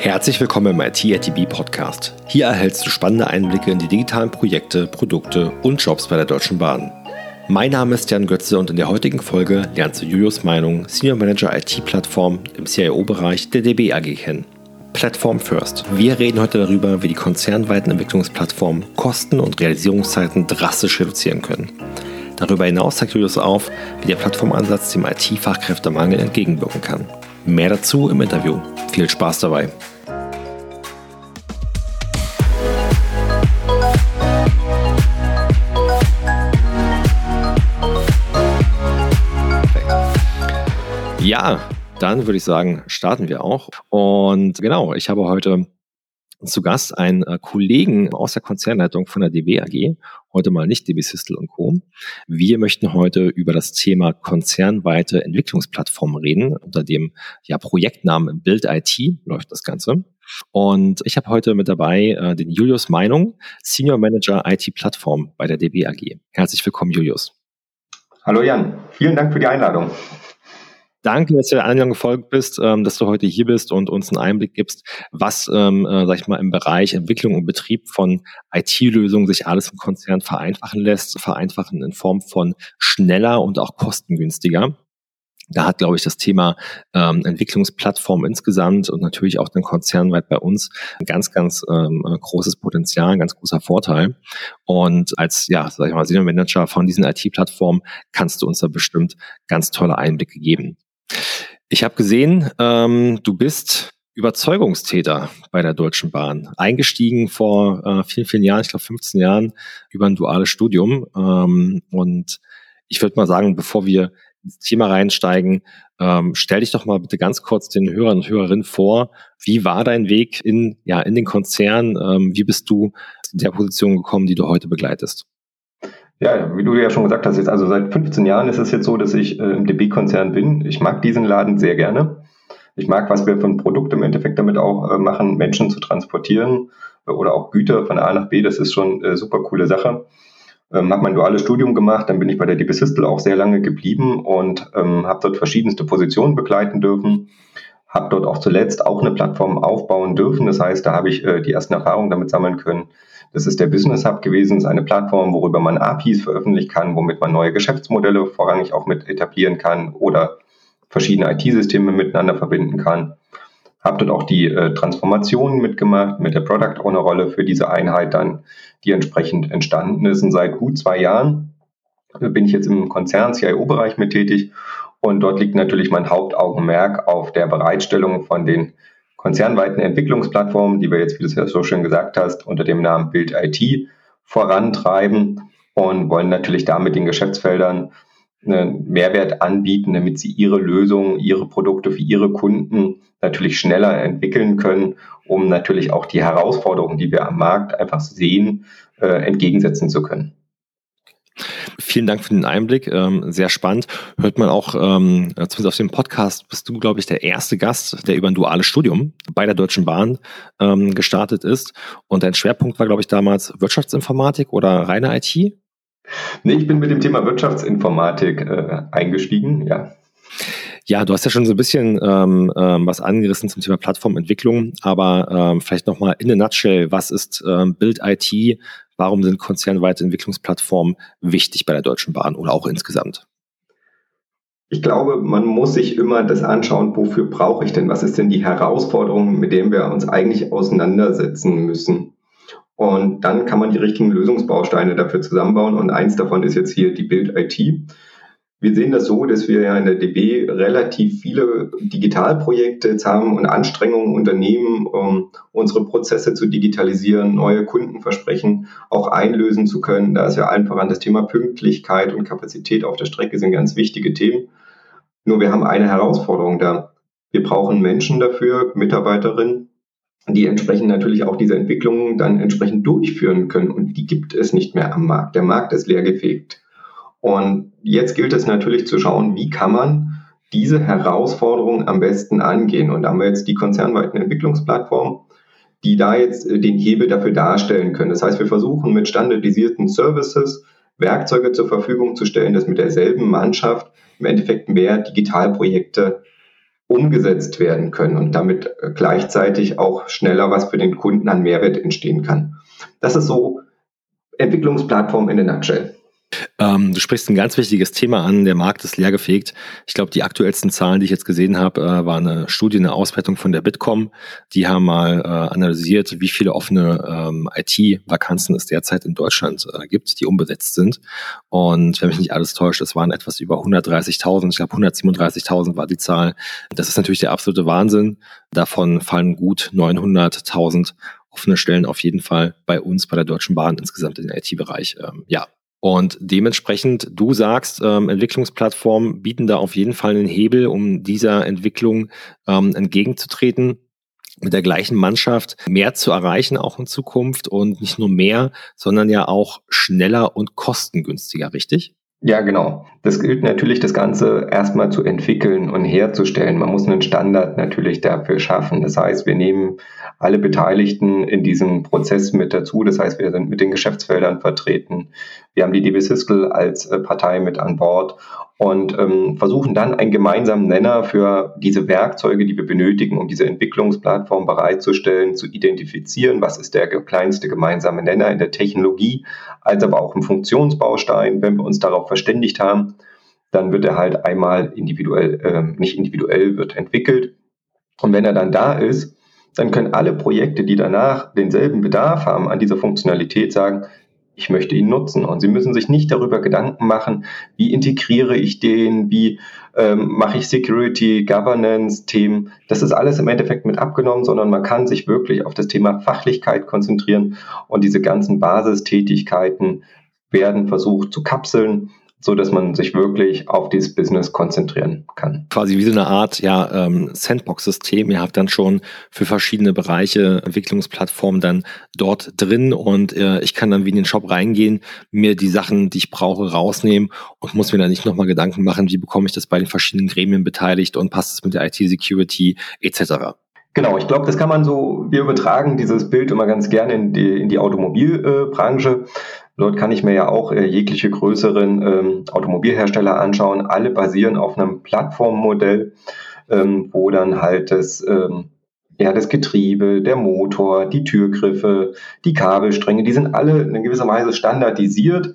Herzlich willkommen im IT Podcast. Hier erhältst du spannende Einblicke in die digitalen Projekte, Produkte und Jobs bei der Deutschen Bahn. Mein Name ist Jan Götze und in der heutigen Folge lernst du Julius Meinung, Senior Manager IT-Plattform im CIO-Bereich der DB AG kennen. Plattform First. Wir reden heute darüber, wie die konzernweiten Entwicklungsplattformen Kosten und Realisierungszeiten drastisch reduzieren können. Darüber hinaus zeigt Julius auf, wie der Plattformansatz dem IT-Fachkräftemangel entgegenwirken kann. Mehr dazu im Interview. Viel Spaß dabei. Ja, dann würde ich sagen, starten wir auch. Und genau, ich habe heute zu Gast einen äh, Kollegen aus der Konzernleitung von der DB AG, heute mal nicht DB Systel und Co. Wir möchten heute über das Thema konzernweite Entwicklungsplattformen reden. Unter dem ja, Projektnamen Build IT läuft das Ganze. Und ich habe heute mit dabei äh, den Julius Meinung, Senior Manager IT Plattform bei der DB AG. Herzlich willkommen, Julius. Hallo Jan, vielen Dank für die Einladung. Danke, dass du der Einladung gefolgt bist, ähm, dass du heute hier bist und uns einen Einblick gibst, was, ähm, äh, sag ich mal, im Bereich Entwicklung und Betrieb von IT-Lösungen sich alles im Konzern vereinfachen lässt, vereinfachen in Form von schneller und auch kostengünstiger. Da hat, glaube ich, das Thema ähm, Entwicklungsplattform insgesamt und natürlich auch dann konzernweit bei uns ein ganz, ganz ähm, großes Potenzial, ein ganz großer Vorteil. Und als, ja, sag ich mal, Senior Manager von diesen IT-Plattformen kannst du uns da bestimmt ganz tolle Einblicke geben. Ich habe gesehen, ähm, du bist Überzeugungstäter bei der Deutschen Bahn. Eingestiegen vor äh, vielen, vielen Jahren, ich glaube 15 Jahren, über ein duales Studium. Ähm, und ich würde mal sagen, bevor wir ins Thema reinsteigen, ähm, stell dich doch mal bitte ganz kurz den Hörern und Hörerinnen vor. Wie war dein Weg in, ja, in den Konzern? Ähm, wie bist du zu der Position gekommen, die du heute begleitest? Ja, wie du ja schon gesagt hast, jetzt also seit 15 Jahren ist es jetzt so, dass ich äh, im DB-Konzern bin. Ich mag diesen Laden sehr gerne. Ich mag, was wir ein Produkt im Endeffekt damit auch äh, machen, Menschen zu transportieren äh, oder auch Güter von A nach B. Das ist schon äh, super coole Sache. Ähm, habe mein duales Studium gemacht, dann bin ich bei der DB Systel auch sehr lange geblieben und ähm, habe dort verschiedenste Positionen begleiten dürfen. Habe dort auch zuletzt auch eine Plattform aufbauen dürfen. Das heißt, da habe ich äh, die ersten Erfahrungen damit sammeln können, das ist der Business Hub gewesen, ist eine Plattform, worüber man APIs veröffentlichen kann, womit man neue Geschäftsmodelle vorrangig auch mit etablieren kann oder verschiedene IT-Systeme miteinander verbinden kann. Habe dort auch die äh, Transformation mitgemacht mit der Product Owner Rolle für diese Einheit dann, die entsprechend entstanden ist. Und seit gut zwei Jahren bin ich jetzt im Konzern CIO-Bereich mit tätig und dort liegt natürlich mein Hauptaugenmerk auf der Bereitstellung von den konzernweiten Entwicklungsplattformen, die wir jetzt, wie du es ja so schön gesagt hast, unter dem Namen Build IT vorantreiben und wollen natürlich damit den Geschäftsfeldern einen Mehrwert anbieten, damit sie ihre Lösungen, ihre Produkte für ihre Kunden natürlich schneller entwickeln können, um natürlich auch die Herausforderungen, die wir am Markt einfach sehen, äh, entgegensetzen zu können. Vielen Dank für den Einblick. Ähm, sehr spannend. Hört man auch, ähm, zumindest auf dem Podcast, bist du, glaube ich, der erste Gast, der über ein duales Studium bei der Deutschen Bahn ähm, gestartet ist. Und dein Schwerpunkt war, glaube ich, damals Wirtschaftsinformatik oder reine IT? Nee, ich bin mit dem Thema Wirtschaftsinformatik äh, eingestiegen, ja. Ja, du hast ja schon so ein bisschen ähm, ähm, was angerissen zum Thema Plattformentwicklung, aber ähm, vielleicht nochmal in a nutshell, was ist ähm, Build IT? Warum sind konzernweite Entwicklungsplattformen wichtig bei der Deutschen Bahn oder auch insgesamt? Ich glaube, man muss sich immer das anschauen, wofür brauche ich denn? Was ist denn die Herausforderung, mit dem wir uns eigentlich auseinandersetzen müssen? Und dann kann man die richtigen Lösungsbausteine dafür zusammenbauen. Und eins davon ist jetzt hier die Build IT. Wir sehen das so, dass wir ja in der DB relativ viele Digitalprojekte jetzt haben und Anstrengungen unternehmen, um unsere Prozesse zu digitalisieren, neue Kundenversprechen auch einlösen zu können. Da ist ja allen voran das Thema Pünktlichkeit und Kapazität auf der Strecke sind ganz wichtige Themen. Nur wir haben eine Herausforderung da. Wir brauchen Menschen dafür, Mitarbeiterinnen, die entsprechend natürlich auch diese Entwicklungen dann entsprechend durchführen können. Und die gibt es nicht mehr am Markt. Der Markt ist leergefegt. Und jetzt gilt es natürlich zu schauen, wie kann man diese Herausforderung am besten angehen. Und da haben wir jetzt die konzernweiten Entwicklungsplattformen, die da jetzt äh, den Hebel dafür darstellen können. Das heißt, wir versuchen mit standardisierten Services Werkzeuge zur Verfügung zu stellen, dass mit derselben Mannschaft im Endeffekt mehr Digitalprojekte umgesetzt werden können und damit äh, gleichzeitig auch schneller was für den Kunden an Mehrwert entstehen kann. Das ist so Entwicklungsplattform in der Nutshell. Ähm, du sprichst ein ganz wichtiges Thema an, der Markt ist leergefegt. Ich glaube, die aktuellsten Zahlen, die ich jetzt gesehen habe, äh, war eine Studie, eine Auswertung von der Bitkom. Die haben mal äh, analysiert, wie viele offene ähm, IT-Vakanzen es derzeit in Deutschland äh, gibt, die unbesetzt sind. Und wenn mich nicht alles täuscht, es waren etwas über 130.000, ich glaube 137.000 war die Zahl. Das ist natürlich der absolute Wahnsinn. Davon fallen gut 900.000 offene Stellen auf jeden Fall bei uns, bei der Deutschen Bahn insgesamt in den IT-Bereich. Ähm, ja, und dementsprechend, du sagst, ähm, Entwicklungsplattformen bieten da auf jeden Fall einen Hebel, um dieser Entwicklung ähm, entgegenzutreten mit der gleichen Mannschaft mehr zu erreichen, auch in Zukunft und nicht nur mehr, sondern ja auch schneller und kostengünstiger, richtig? Ja, genau. Das gilt natürlich, das Ganze erstmal zu entwickeln und herzustellen. Man muss einen Standard natürlich dafür schaffen. Das heißt, wir nehmen alle Beteiligten in diesem Prozess mit dazu. Das heißt, wir sind mit den Geschäftsfeldern vertreten. Wir haben die DB Siskel als äh, Partei mit an Bord und ähm, versuchen dann einen gemeinsamen Nenner für diese Werkzeuge, die wir benötigen, um diese Entwicklungsplattform bereitzustellen, zu identifizieren, was ist der kleinste gemeinsame Nenner in der Technologie, als aber auch im Funktionsbaustein. Wenn wir uns darauf verständigt haben, dann wird er halt einmal individuell, äh, nicht individuell, wird entwickelt. Und wenn er dann da ist, dann können alle Projekte, die danach denselben Bedarf haben an dieser Funktionalität, sagen, ich möchte ihn nutzen. Und Sie müssen sich nicht darüber Gedanken machen, wie integriere ich den, wie ähm, mache ich Security, Governance, Themen. Das ist alles im Endeffekt mit abgenommen, sondern man kann sich wirklich auf das Thema Fachlichkeit konzentrieren und diese ganzen Basistätigkeiten werden versucht zu kapseln so dass man sich wirklich auf dieses Business konzentrieren kann. Quasi wie so eine Art ja, ähm, Sandbox-System. Ihr habt dann schon für verschiedene Bereiche Entwicklungsplattformen dann dort drin und äh, ich kann dann wie in den Shop reingehen, mir die Sachen, die ich brauche, rausnehmen und muss mir dann nicht nochmal Gedanken machen, wie bekomme ich das bei den verschiedenen Gremien beteiligt und passt es mit der IT-Security etc. Genau, ich glaube, das kann man so, wir übertragen dieses Bild immer ganz gerne in die, in die Automobilbranche. Dort kann ich mir ja auch äh, jegliche größeren ähm, Automobilhersteller anschauen. Alle basieren auf einem Plattformmodell, ähm, wo dann halt das, ähm, ja, das Getriebe, der Motor, die Türgriffe, die Kabelstränge, die sind alle in gewisser Weise standardisiert.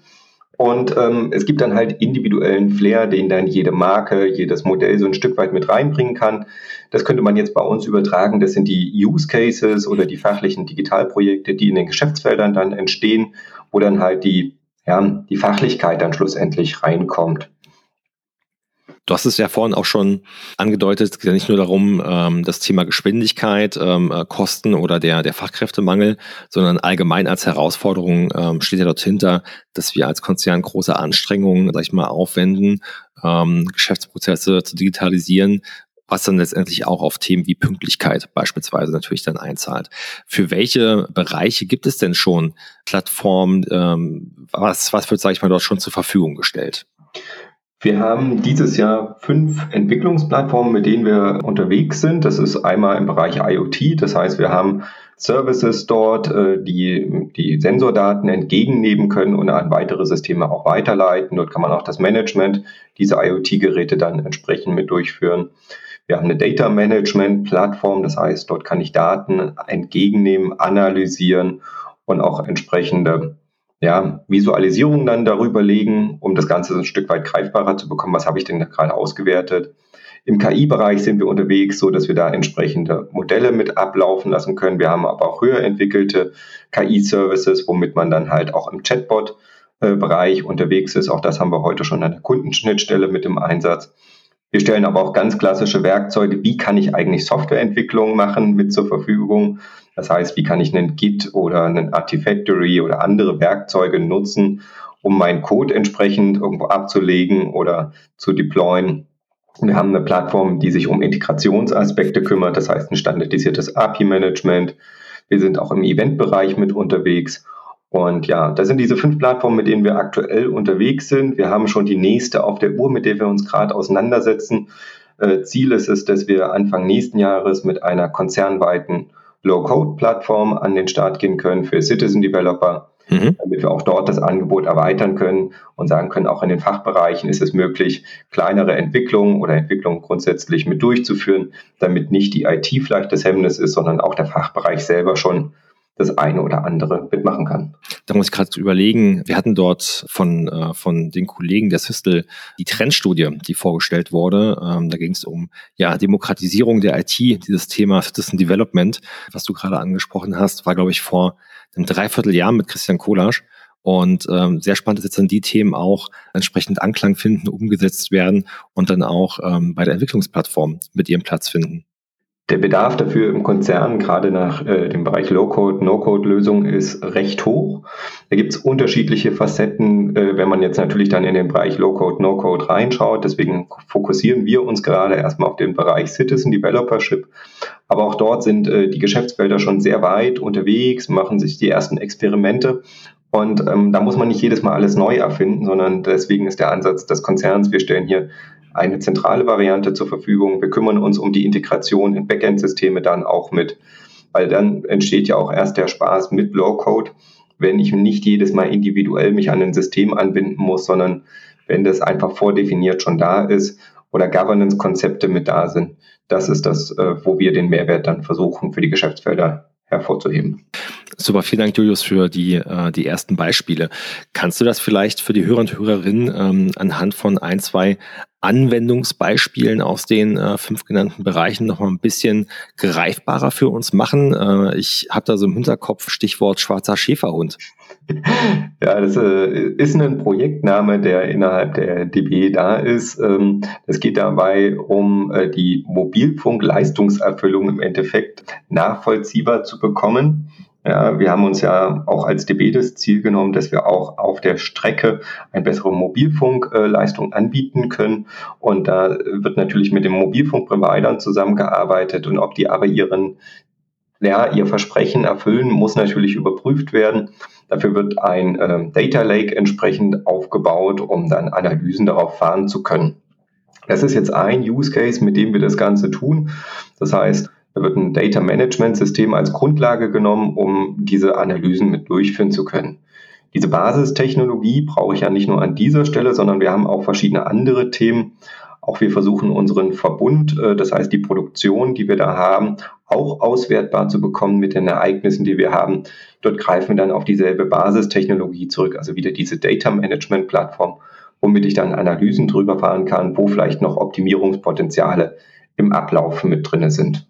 Und ähm, es gibt dann halt individuellen Flair, den dann jede Marke, jedes Modell so ein Stück weit mit reinbringen kann. Das könnte man jetzt bei uns übertragen. Das sind die Use Cases oder die fachlichen Digitalprojekte, die in den Geschäftsfeldern dann entstehen wo dann halt die, ja, die Fachlichkeit dann schlussendlich reinkommt. Du hast es ja vorhin auch schon angedeutet, es geht ja nicht nur darum, ähm, das Thema Geschwindigkeit, ähm, äh, Kosten oder der, der Fachkräftemangel, sondern allgemein als Herausforderung ähm, steht ja dort hinter, dass wir als Konzern große Anstrengungen, sag ich mal, aufwenden, Geschäftsprozesse zu digitalisieren, was dann letztendlich auch auf Themen wie Pünktlichkeit beispielsweise natürlich dann einzahlt. Für welche Bereiche gibt es denn schon Plattformen? Ähm, was, was wird, sage ich mal, dort schon zur Verfügung gestellt? Wir haben dieses Jahr fünf Entwicklungsplattformen, mit denen wir unterwegs sind. Das ist einmal im Bereich IoT, das heißt, wir haben Services dort, äh, die die Sensordaten entgegennehmen können und an weitere Systeme auch weiterleiten. Dort kann man auch das Management dieser IoT-Geräte dann entsprechend mit durchführen. Wir haben eine Data Management Plattform, das heißt, dort kann ich Daten entgegennehmen, analysieren und auch entsprechende ja, Visualisierungen dann darüber legen, um das Ganze ein Stück weit greifbarer zu bekommen. Was habe ich denn gerade ausgewertet? Im KI-Bereich sind wir unterwegs, so dass wir da entsprechende Modelle mit ablaufen lassen können. Wir haben aber auch höher entwickelte KI-Services, womit man dann halt auch im Chatbot-Bereich unterwegs ist. Auch das haben wir heute schon an der Kundenschnittstelle mit im Einsatz. Wir stellen aber auch ganz klassische Werkzeuge. Wie kann ich eigentlich Softwareentwicklung machen mit zur Verfügung? Das heißt, wie kann ich einen Git oder einen Artifactory oder andere Werkzeuge nutzen, um meinen Code entsprechend irgendwo abzulegen oder zu deployen? Wir haben eine Plattform, die sich um Integrationsaspekte kümmert, das heißt ein standardisiertes API-Management. Wir sind auch im Eventbereich mit unterwegs und ja, das sind diese fünf Plattformen, mit denen wir aktuell unterwegs sind. Wir haben schon die nächste auf der Uhr, mit der wir uns gerade auseinandersetzen. Äh, Ziel ist es, dass wir Anfang nächsten Jahres mit einer konzernweiten Low-Code-Plattform an den Start gehen können für Citizen Developer. mhm. damit wir auch dort das Angebot erweitern können und sagen können, auch in den Fachbereichen ist es möglich, kleinere Entwicklungen oder Entwicklungen grundsätzlich mit durchzuführen, damit nicht die IT vielleicht das Hemmnis ist, sondern auch der Fachbereich selber schon das eine oder andere mitmachen kann. Da muss ich gerade überlegen, wir hatten dort von, äh, von den Kollegen der Systel die Trendstudie, die vorgestellt wurde. Ähm, da ging es um ja, Demokratisierung der IT, dieses Thema Citizen Development, was du gerade angesprochen hast, war, glaube ich, vor einem Dreivierteljahr mit Christian Kolasch. Und ähm, sehr spannend ist jetzt dann die Themen auch entsprechend Anklang finden, umgesetzt werden und dann auch ähm, bei der Entwicklungsplattform mit ihrem Platz finden. Der Bedarf dafür im Konzern, gerade nach äh, dem Bereich Low-Code, No-Code-Lösungen, ist recht hoch. Da gibt es unterschiedliche Facetten, äh, wenn man jetzt natürlich dann in den Bereich Low-Code, No-Code reinschaut. Deswegen fokussieren wir uns gerade erstmal auf den Bereich Citizen Developership. Aber auch dort sind äh, die Geschäftsfelder schon sehr weit unterwegs, machen sich die ersten Experimente. Und ähm, da muss man nicht jedes Mal alles neu erfinden, sondern deswegen ist der Ansatz des Konzerns, wir stellen hier eine zentrale Variante zur Verfügung. Wir kümmern uns um die Integration in Backend-Systeme dann auch mit, weil dann entsteht ja auch erst der Spaß mit Low-Code, wenn ich nicht jedes Mal individuell mich an ein System anbinden muss, sondern wenn das einfach vordefiniert schon da ist oder Governance-Konzepte mit da sind. Das ist das, äh, wo wir den Mehrwert dann versuchen, für die Geschäftsfelder hervorzuheben. Super, vielen Dank, Julius, für die, äh, die ersten Beispiele. Kannst du das vielleicht für die Hörer und Hörerinnen ähm, anhand von ein, zwei Anwendungsbeispielen aus den äh, fünf genannten Bereichen noch mal ein bisschen greifbarer für uns machen? Äh, ich habe da so im Hinterkopf Stichwort schwarzer Schäferhund. Ja, das äh, ist ein Projektname, der innerhalb der DB da ist. Ähm, es geht dabei um äh, die Mobilfunkleistungserfüllung im Endeffekt nachvollziehbar zu bekommen. Ja, wir haben uns ja auch als DB das Ziel genommen, dass wir auch auf der Strecke eine bessere Mobilfunkleistung anbieten können. Und da wird natürlich mit den Mobilfunkprovidern zusammengearbeitet und ob die aber ihren ja, ihr Versprechen erfüllen, muss natürlich überprüft werden. Dafür wird ein äh, Data Lake entsprechend aufgebaut, um dann Analysen darauf fahren zu können. Das ist jetzt ein Use Case, mit dem wir das Ganze tun. Das heißt, da wird ein Data Management System als Grundlage genommen, um diese Analysen mit durchführen zu können. Diese Basistechnologie brauche ich ja nicht nur an dieser Stelle, sondern wir haben auch verschiedene andere Themen. Auch wir versuchen unseren Verbund, äh, das heißt die Produktion, die wir da haben, auch auswertbar zu bekommen mit den Ereignissen, die wir haben. Dort greifen wir dann auf dieselbe Basistechnologie zurück, also wieder diese Data Management Plattform, womit ich dann Analysen drüber fahren kann, wo vielleicht noch Optimierungspotenziale im Ablauf mit drinne sind.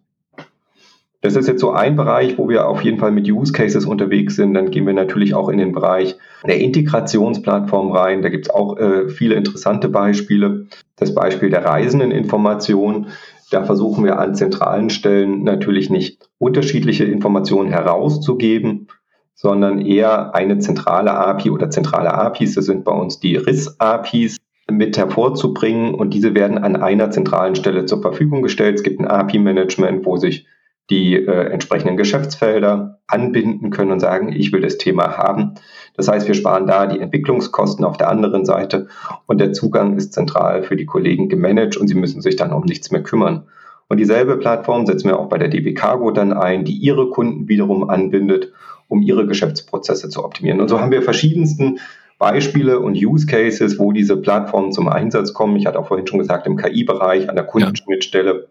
Das ist jetzt so ein Bereich, wo wir auf jeden Fall mit Use Cases unterwegs sind. Dann gehen wir natürlich auch in den Bereich der Integrationsplattform rein. Da gibt es auch äh, viele interessante Beispiele. Das Beispiel der Reisendeninformation. Da versuchen wir an zentralen Stellen natürlich nicht unterschiedliche Informationen herauszugeben, sondern eher eine zentrale API oder zentrale APIs, das sind bei uns die RIS-APIs, mit hervorzubringen und diese werden an einer zentralen Stelle zur Verfügung gestellt. Es gibt ein API-Management, wo sich die äh, entsprechenden Geschäftsfelder anbinden können und sagen, ich will das Thema haben. Das heißt, wir sparen da die Entwicklungskosten auf der anderen Seite und der Zugang ist zentral für die Kollegen gemanagt und sie müssen sich dann um nichts mehr kümmern. Und dieselbe Plattform setzen wir auch bei der DB Cargo dann ein, die ihre Kunden wiederum anbindet, um ihre Geschäftsprozesse zu optimieren. Und so haben wir verschiedensten Beispiele und Use Cases, wo diese Plattformen zum Einsatz kommen. Ich hatte auch vorhin schon gesagt, im KI-Bereich, an der Kundenschnittstelle.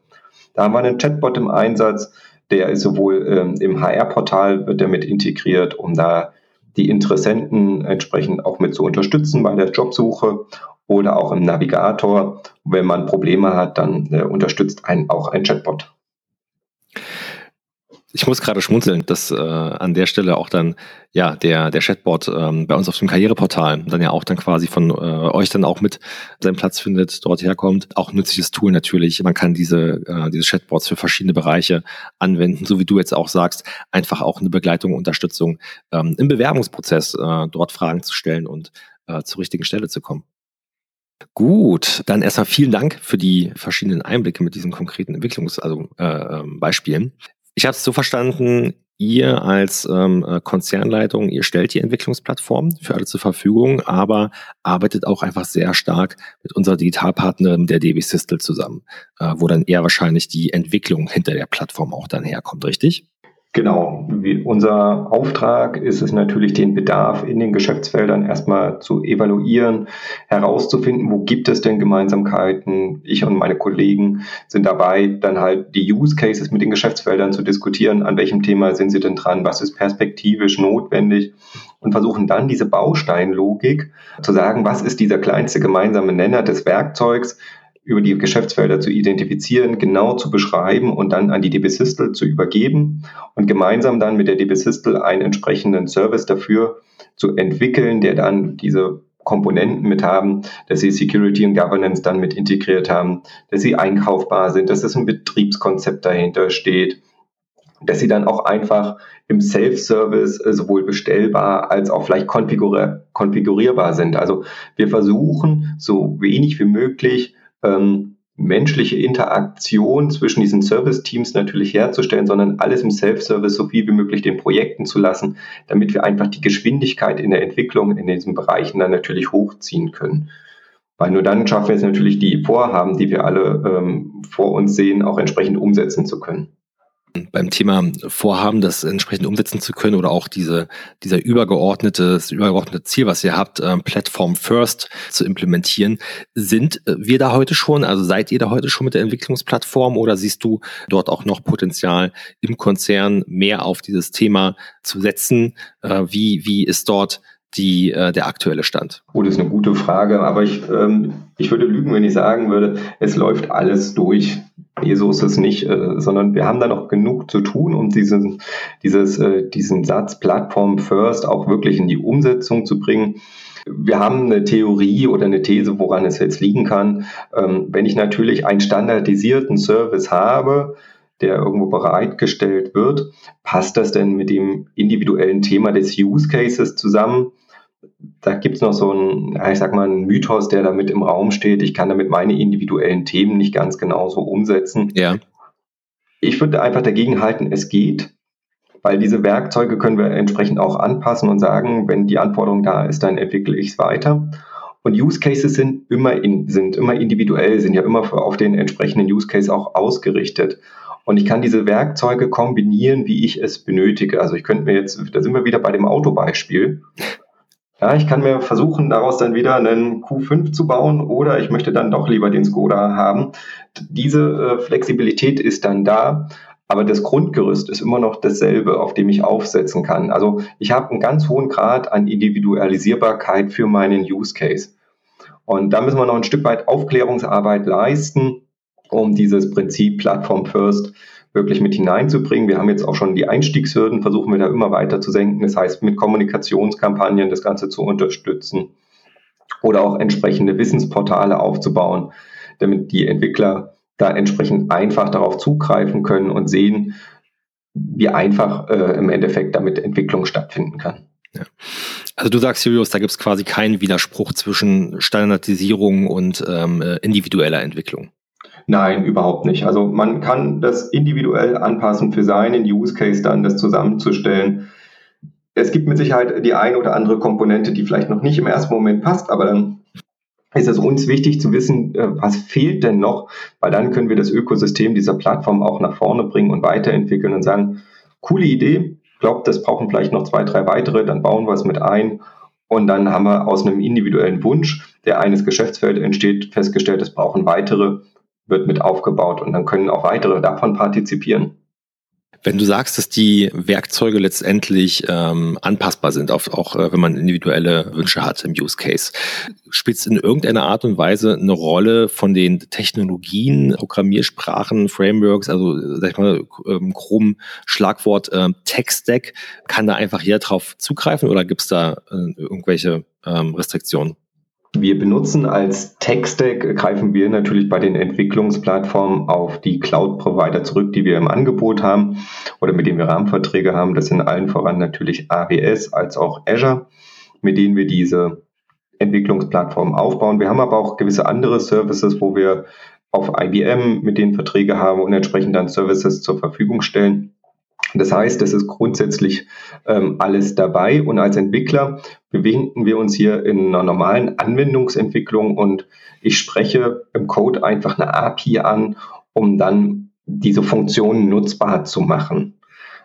Da haben wir einen Chatbot im Einsatz, der ist sowohl ähm, im HR-Portal wird der mit integriert, um da die Interessenten entsprechend auch mit zu unterstützen bei der Jobsuche oder auch im Navigator. Wenn man Probleme hat, dann äh, unterstützt einen auch ein Chatbot. Ich muss gerade schmunzeln, dass äh, an der Stelle auch dann ja der der Chatbot ähm, bei uns auf dem Karriereportal dann ja auch dann quasi von äh, euch dann auch mit seinen Platz findet, dort herkommt. Auch nützliches Tool natürlich. Man kann diese äh, diese Chatbots für verschiedene Bereiche anwenden, so wie du jetzt auch sagst, einfach auch eine Begleitung, Unterstützung ähm, im Bewerbungsprozess äh, dort Fragen zu stellen und äh, zur richtigen Stelle zu kommen. Gut, dann erstmal vielen Dank für die verschiedenen Einblicke mit diesen konkreten Entwicklungs-, also äh, ähm, Beispielen. Ich habe es so verstanden, ihr als ähm, äh, Konzernleitung, ihr stellt die Entwicklungsplattform für alle zur Verfügung, aber arbeitet auch einfach sehr stark mit unserer Digitalpartnerin der DB Systel zusammen, äh, wo dann eher wahrscheinlich die Entwicklung hinter der Plattform auch dann herkommt, richtig? Genau. Wie unser Auftrag ist es natürlich, den Bedarf in den Geschäftsfeldern erstmal zu evaluieren, herauszufinden, wo gibt es denn Gemeinsamkeiten. Ich und meine Kollegen sind dabei, dann halt die Use Cases mit den Geschäftsfeldern zu diskutieren. An welchem Thema sind sie denn dran? Was ist perspektivisch notwendig? Und versuchen dann diese Bausteinlogik zu sagen, was ist dieser kleinste gemeinsame Nenner des Werkzeugs? Über die Geschäftsfelder zu identifizieren, genau zu beschreiben und dann an die DB Systel zu übergeben und gemeinsam dann mit der DB Systel einen entsprechenden Service dafür zu entwickeln, der dann diese Komponenten mit haben, dass sie Security und Governance dann mit integriert haben, dass sie einkaufbar sind, dass es ein Betriebskonzept dahinter steht, dass sie dann auch einfach im Self-Service sowohl bestellbar als auch vielleicht konfigurierbar sind. Also wir versuchen so wenig wie möglich ähm, menschliche Interaktion zwischen diesen Service-Teams natürlich herzustellen, sondern alles im Self-Service so viel wie möglich den Projekten zu lassen, damit wir einfach die Geschwindigkeit in der Entwicklung in diesen Bereichen dann natürlich hochziehen können. Weil nur dann schaffen wir es natürlich, die Vorhaben, die wir alle ähm, vor uns sehen, auch entsprechend umsetzen zu können beim Thema Vorhaben, das entsprechend umsetzen zu können oder auch diese, dieser übergeordnete, das übergeordnete Ziel, was ihr habt, ähm, Platform First zu implementieren. Sind äh, wir da heute schon, also seid ihr da heute schon mit der Entwicklungsplattform oder siehst du dort auch noch Potenzial im Konzern mehr auf dieses Thema zu setzen? Äh, wie, wie ist dort die, äh, der aktuelle Stand? Oh, das ist eine gute Frage, aber ich, ähm, ich würde lügen, wenn ich sagen würde, es läuft alles durch. Nee, so ist es nicht, äh, sondern wir haben da noch genug zu tun, um diesen, dieses, äh, diesen Satz Plattform First auch wirklich in die Umsetzung zu bringen. Wir haben eine Theorie oder eine These, woran es jetzt liegen kann. Ähm, wenn ich natürlich einen standardisierten Service habe, der irgendwo bereitgestellt wird, passt das denn mit dem individuellen Thema des Use Cases zusammen? Da gibt es noch so einen, ich sag mal, einen Mythos, der damit im Raum steht. Ich kann damit meine individuellen Themen nicht ganz genauso umsetzen. Ja. Ich würde einfach dagegen halten, es geht, weil diese Werkzeuge können wir entsprechend auch anpassen und sagen, wenn die Anforderung da ist, dann entwickle ich es weiter. Und Use Cases sind immer, in, sind immer individuell, sind ja immer auf den entsprechenden Use Case auch ausgerichtet. Und ich kann diese Werkzeuge kombinieren, wie ich es benötige. Also ich könnte mir jetzt, da sind wir wieder bei dem Autobeispiel. Ja, ich kann mir versuchen, daraus dann wieder einen Q5 zu bauen oder ich möchte dann doch lieber den Skoda haben. Diese äh, Flexibilität ist dann da, aber das Grundgerüst ist immer noch dasselbe, auf dem ich aufsetzen kann. Also ich habe einen ganz hohen Grad an Individualisierbarkeit für meinen Use Case. Und da müssen wir noch ein Stück weit Aufklärungsarbeit leisten, um dieses Prinzip Plattform First wirklich mit hineinzubringen. Wir haben jetzt auch schon die Einstiegshürden, versuchen wir da immer weiter zu senken. Das heißt, mit Kommunikationskampagnen das Ganze zu unterstützen oder auch entsprechende Wissensportale aufzubauen, damit die Entwickler da entsprechend einfach darauf zugreifen können und sehen, wie einfach äh, im Endeffekt damit Entwicklung stattfinden kann. Ja. Also du sagst, Julius, da gibt es quasi keinen Widerspruch zwischen Standardisierung und ähm, äh, individueller Entwicklung. Nein, überhaupt nicht. Also man kann das individuell anpassen für seinen Use Case dann, das zusammenzustellen. Es gibt mit Sicherheit die eine oder andere Komponente, die vielleicht noch nicht im ersten Moment passt, aber dann ist es uns wichtig zu wissen, äh, was fehlt denn noch, weil dann können wir das Ökosystem dieser Plattform auch nach vorne bringen und weiterentwickeln und sagen, coole Idee, glaubt, das brauchen vielleicht noch zwei, drei weitere, dann bauen wir es mit ein und dann haben wir aus einem individuellen Wunsch, der eines Geschäftsfelds entsteht, festgestellt, es brauchen weitere wird mit aufgebaut und dann können auch weitere davon partizipieren. Wenn du sagst, dass die Werkzeuge letztendlich ähm, anpassbar sind, auf, auch äh, wenn man individuelle Wünsche hat im Use Case, spielt es in irgendeiner Art und Weise eine Rolle von den Technologien, Programmiersprachen, Frameworks, also sag ich mal, ähm, Chrome Schlagwort ähm, Tech-Stack, kann da einfach jeder drauf zugreifen oder gibt es da äh, irgendwelche ähm, Restriktionen? Wir benutzen als Tech-Stack, greifen wir natürlich bei den Entwicklungsplattformen auf die Cloud-Provider zurück, die wir im Angebot haben oder mit denen wir Rahmenverträge haben. Das sind allen voran natürlich AWS als auch Azure, mit denen wir diese Entwicklungsplattformen aufbauen. Wir haben aber auch gewisse andere Services, wo wir auf IBM mit denen Verträge haben und entsprechend dann Services zur Verfügung stellen. Das heißt, es ist grundsätzlich ähm, alles dabei und als Entwickler bewegen wir uns hier in einer normalen Anwendungsentwicklung und ich spreche im Code einfach eine API an, um dann diese Funktionen nutzbar zu machen.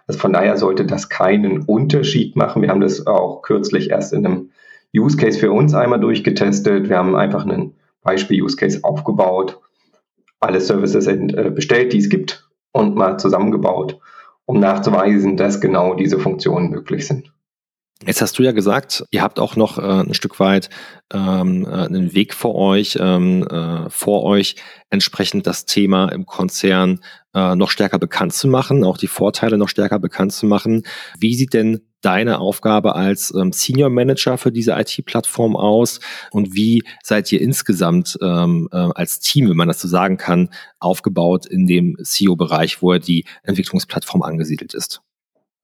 Also von daher sollte das keinen Unterschied machen. Wir haben das auch kürzlich erst in einem Use Case für uns einmal durchgetestet. Wir haben einfach einen Beispiel-Use Case aufgebaut, alle Services äh, bestellt, die es gibt und mal zusammengebaut, um nachzuweisen, dass genau diese Funktionen möglich sind. Jetzt hast du ja gesagt, ihr habt auch noch äh, ein Stück weit ähm, äh, einen Weg vor euch, ähm, äh, vor euch entsprechend das Thema im Konzern äh, noch stärker bekannt zu machen, auch die Vorteile noch stärker bekannt zu machen. Wie sieht denn deine Aufgabe als ähm, Senior Manager für diese IT-Plattform aus und wie seid ihr insgesamt ähm, äh, als Team, wenn man das so sagen kann, aufgebaut in dem CEO-Bereich, wo er die Entwicklungsplattform angesiedelt ist?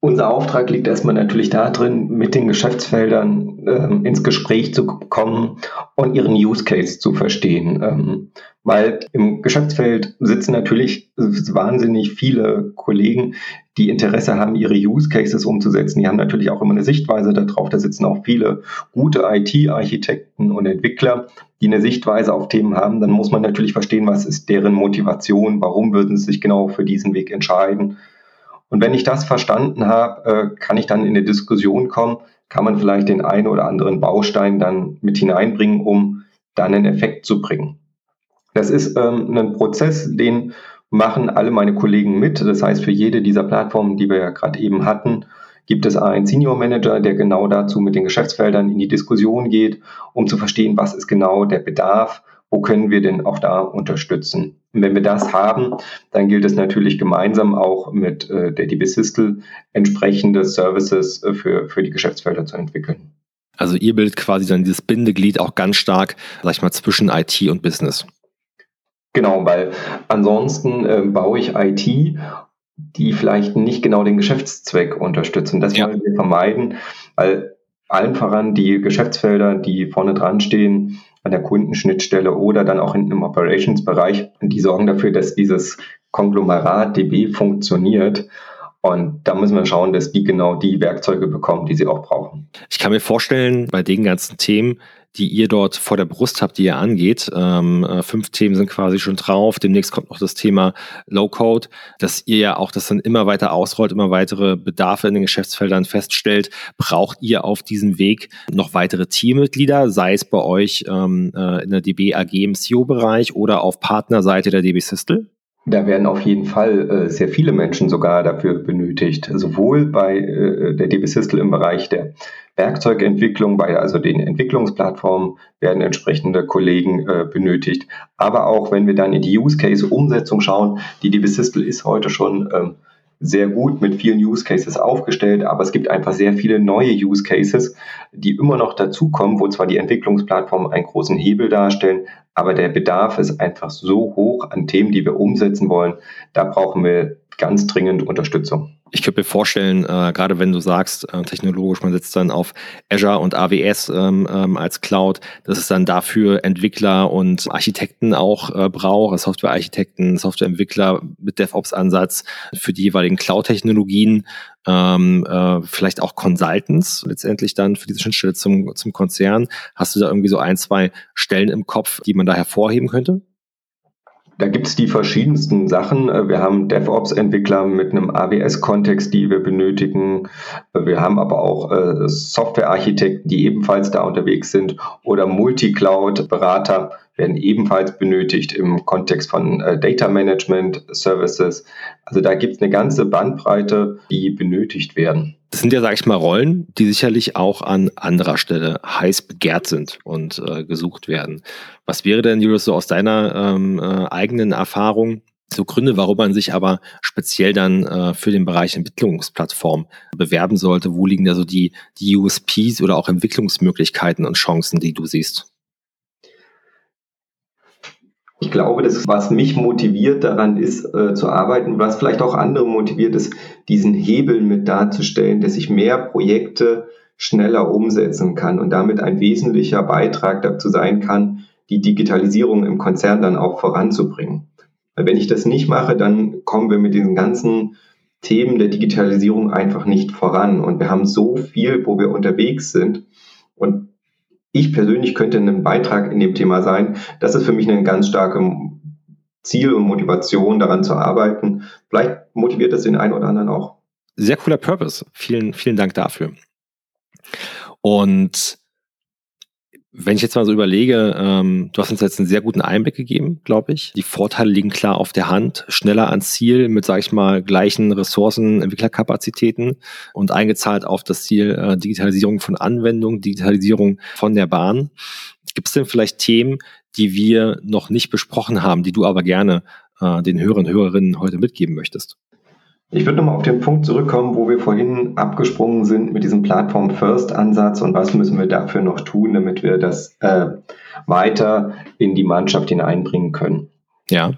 Unser Auftrag liegt erstmal natürlich darin, mit den Geschäftsfeldern ähm, ins Gespräch zu kommen und ihren Use Case zu verstehen. Ähm, weil im Geschäftsfeld sitzen natürlich wahnsinnig viele Kollegen, die Interesse haben, ihre Use Cases umzusetzen. Die haben natürlich auch immer eine Sichtweise darauf. Da sitzen auch viele gute IT-Architekten und Entwickler, die eine Sichtweise auf Themen haben. Dann muss man natürlich verstehen, was ist deren Motivation, warum würden sie sich genau für diesen Weg entscheiden und wenn ich das verstanden habe, äh, kann ich dann in eine Diskussion kommen, kann man vielleicht den einen oder anderen Baustein dann mit hineinbringen, um dann einen Effekt zu bringen. Das ist ähm, ein Prozess, den machen alle meine Kollegen mit. Das heißt, für jede dieser Plattformen, die wir ja gerade eben hatten, gibt es einen Senior Manager, der genau dazu mit den Geschäftsfeldern in die Diskussion geht, um zu verstehen, was ist genau der Bedarf, wo können wir denn auch da unterstützen. Und wenn wir das haben, dann gilt es natürlich gemeinsam auch mit äh, der DB Systel entsprechende Services äh, für, für die Geschäftsfelder zu entwickeln. Also ihr bildet quasi dann dieses Bindeglied auch ganz stark, sag ich mal, zwischen IT und Business. Genau, weil ansonsten äh, baue ich IT, die vielleicht nicht genau den Geschäftszweck unterstützen. Das ja. wollen wir vermeiden, weil allen voran die Geschäftsfelder, die vorne dran stehen, an der Kundenschnittstelle oder dann auch im Operations-Bereich. Die sorgen dafür, dass dieses Konglomerat DB funktioniert. Und da müssen wir schauen, dass die genau die Werkzeuge bekommen, die sie auch brauchen. Ich kann mir vorstellen, bei den ganzen Themen, die ihr dort vor der Brust habt, die ihr angeht. Ähm, äh, fünf Themen sind quasi schon drauf. Demnächst kommt noch das Thema Low Code, dass ihr ja auch das dann immer weiter ausrollt, immer weitere Bedarfe in den Geschäftsfeldern feststellt. Braucht ihr auf diesem Weg noch weitere Teammitglieder, sei es bei euch ähm, äh, in der DB AG im CEO-Bereich oder auf Partnerseite der DB Systel? Da werden auf jeden Fall äh, sehr viele Menschen sogar dafür benötigt, sowohl bei äh, der DB Systel im Bereich der Werkzeugentwicklung, bei also den Entwicklungsplattformen werden entsprechende Kollegen äh, benötigt, aber auch wenn wir dann in die Use Case Umsetzung schauen, die DB ist heute schon ähm, sehr gut mit vielen Use Cases aufgestellt, aber es gibt einfach sehr viele neue Use Cases, die immer noch dazukommen, wo zwar die Entwicklungsplattformen einen großen Hebel darstellen, aber der Bedarf ist einfach so hoch an Themen, die wir umsetzen wollen. Da brauchen wir ganz dringend Unterstützung. Ich könnte mir vorstellen, äh, gerade wenn du sagst, äh, technologisch, man setzt dann auf Azure und AWS ähm, ähm, als Cloud, dass es dann dafür Entwickler und Architekten auch äh, braucht, Softwarearchitekten, Softwareentwickler mit DevOps-Ansatz für die jeweiligen Cloud-Technologien, ähm, äh, vielleicht auch Consultants letztendlich dann für diese Schnittstelle zum, zum Konzern. Hast du da irgendwie so ein, zwei Stellen im Kopf, die man da hervorheben könnte? Da gibt es die verschiedensten Sachen. Äh, wir haben DevOps-Entwickler mit einem AWS-Kontext, die wir benötigen. Wir haben aber auch äh, Software-Architekten, die ebenfalls da unterwegs sind oder Multicloud-Berater werden ebenfalls benötigt im Kontext von äh, Data Management Services. Also da gibt es eine ganze Bandbreite, die benötigt werden. Das sind ja, sage ich mal, Rollen, die sicherlich auch an anderer Stelle heiß begehrt sind und äh, gesucht werden. Was wäre denn, Julius, so aus deiner ähm, äh, eigenen Erfahrung so Gründe, warum man sich aber speziell dann äh, für den Bereich Entwicklungsplattform bewerben sollte? Wo liegen da so die, die USPs oder auch Entwicklungsmöglichkeiten und Chancen, die du siehst? Ich glaube, das, was mich motiviert daran ist, äh, zu arbeiten, was vielleicht auch andere motiviert ist, diesen Hebel mit darzustellen, dass ich mehr Projekte schneller umsetzen kann und damit ein wesentlicher Beitrag dazu sein kann, die Digitalisierung im Konzern dann auch voranzubringen. Weil wenn ich das nicht mache, dann kommen wir mit diesen ganzen Themen der Digitalisierung einfach nicht voran. Und wir haben so viel, wo wir unterwegs sind. Und ich persönlich könnte ein Beitrag in dem Thema sein. Das ist für mich eine ganz starke Ziel und Motivation, daran zu arbeiten. Vielleicht motiviert das den einen oder anderen auch. sehr cooler Purpose. Vielen, vielen Dank dafür. Und wenn ich jetzt mal so überlege, ähm, du hast uns jetzt einen sehr guten Einblick gegeben, glaube ich. Die Vorteile liegen klar auf der Hand. Schneller ans Ziel mit, sage ich mal, gleichen Ressourcen, Entwicklerkapazitäten und eingezahlt auf das Ziel äh, Digitalisierung von Anwendungen, Digitalisierung von der Bahn. Gibt es denn vielleicht Themen, die wir noch nicht besprochen haben, die du aber gerne äh, den Hörern und Hörerinnen heute mitgeben möchtest? Ich würde nochmal auf den Punkt zurückkommen, wo wir vorhin abgesprungen sind mit diesem Plattform-First-Ansatz und was müssen wir dafür noch tun, damit wir das äh, weiter in die Mannschaft hineinbringen können. Ja.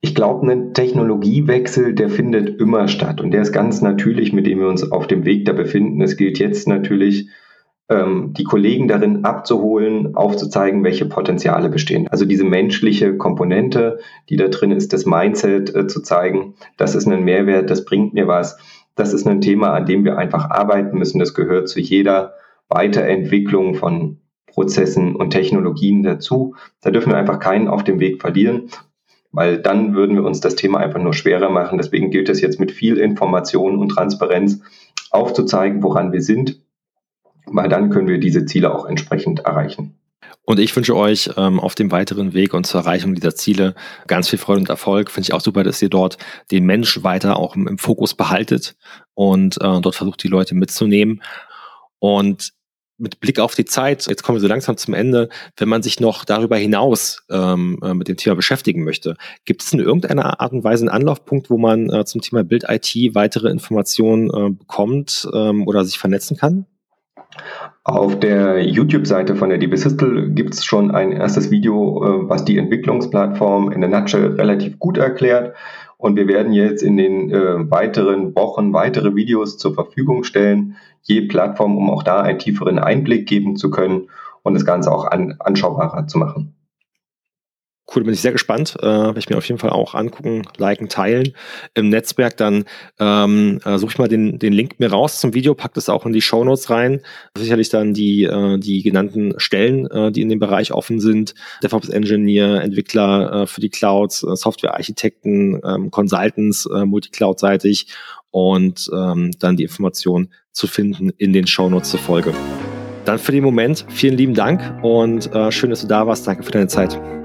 Ich glaube, ein Technologiewechsel, der findet immer statt und der ist ganz natürlich, mit dem wir uns auf dem Weg da befinden. Es gilt jetzt natürlich, die Kollegen darin abzuholen, aufzuzeigen, welche Potenziale bestehen. Also diese menschliche Komponente, die da drin ist, das Mindset äh, zu zeigen, das ist ein Mehrwert, das bringt mir was. Das ist ein Thema, an dem wir einfach arbeiten müssen. Das gehört zu jeder Weiterentwicklung von Prozessen und Technologien dazu. Da dürfen wir einfach keinen auf dem Weg verlieren, weil dann würden wir uns das Thema einfach nur schwerer machen. Deswegen gilt es jetzt mit viel Information und Transparenz aufzuzeigen, woran wir sind, weil dann können wir diese Ziele auch entsprechend erreichen. Und ich wünsche euch ähm, auf dem weiteren Weg und zur Erreichung dieser Ziele ganz viel Freude und Erfolg. Finde ich auch super, dass ihr dort den Mensch weiter auch im, im Fokus behaltet und äh, dort versucht, die Leute mitzunehmen. Und mit Blick auf die Zeit, jetzt kommen wir so langsam zum Ende, wenn man sich noch darüber hinaus ähm, äh, mit dem Thema beschäftigen möchte, gibt es in irgendeiner Art und Weise einen Anlaufpunkt, wo man äh, zum Thema Bild IT weitere Informationen äh, bekommt ähm, oder sich vernetzen kann? Auf der YouTube-Seite von der DB Systel gibt es schon ein erstes Video, äh, was die Entwicklungsplattform in der Nutshell relativ gut erklärt. Und wir werden jetzt in den äh, weiteren Wochen weitere Videos zur Verfügung stellen, je Plattform, um auch da einen tieferen Einblick geben zu können und das Ganze auch an, anschaubarer zu machen. Cool, bin ich sehr gespannt. Äh, Werde ich mir auf jeden Fall auch angucken, liken, teilen. Im Netzwerk dann ähm, äh, suche ich mal den, den Link mir raus zum Video, pack das auch in die Show Notes rein. Sicherlich dann die, äh, die genannten Stellen, äh, die in dem Bereich offen sind. DevOps Engineer, Entwickler äh, für die Clouds, äh, Software-Architekten, ähm, Consultants, äh, Multicloud-seitig und ähm, dann die Information zu finden in den Show Notes zur Folge. Dann für den Moment vielen lieben Dank und äh, schön, dass du da warst. Danke für deine Zeit.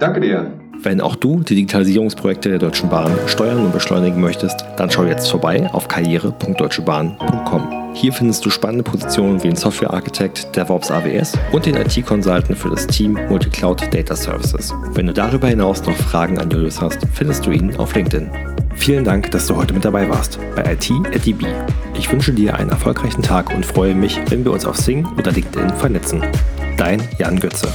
Danke dir. Wenn auch du die Digitalisierungsprojekte der Deutschen Bahn steuern und beschleunigen möchtest, dann schau jetzt vorbei auf karriere.deutschebahn.com. Hier findest du spannende Positionen wie den Software Architect, DevOps AWS und den IT-Consultant für das Team Multicloud Data Services. Wenn du darüber hinaus noch Fragen an Julius hast, findest du ihn auf LinkedIn. Vielen Dank, dass du heute mit dabei warst bei IT at DB. Ich wünsche dir einen erfolgreichen Tag und freue mich, wenn wir uns auf Sing oder LinkedIn vernetzen. Dein Jan Götze.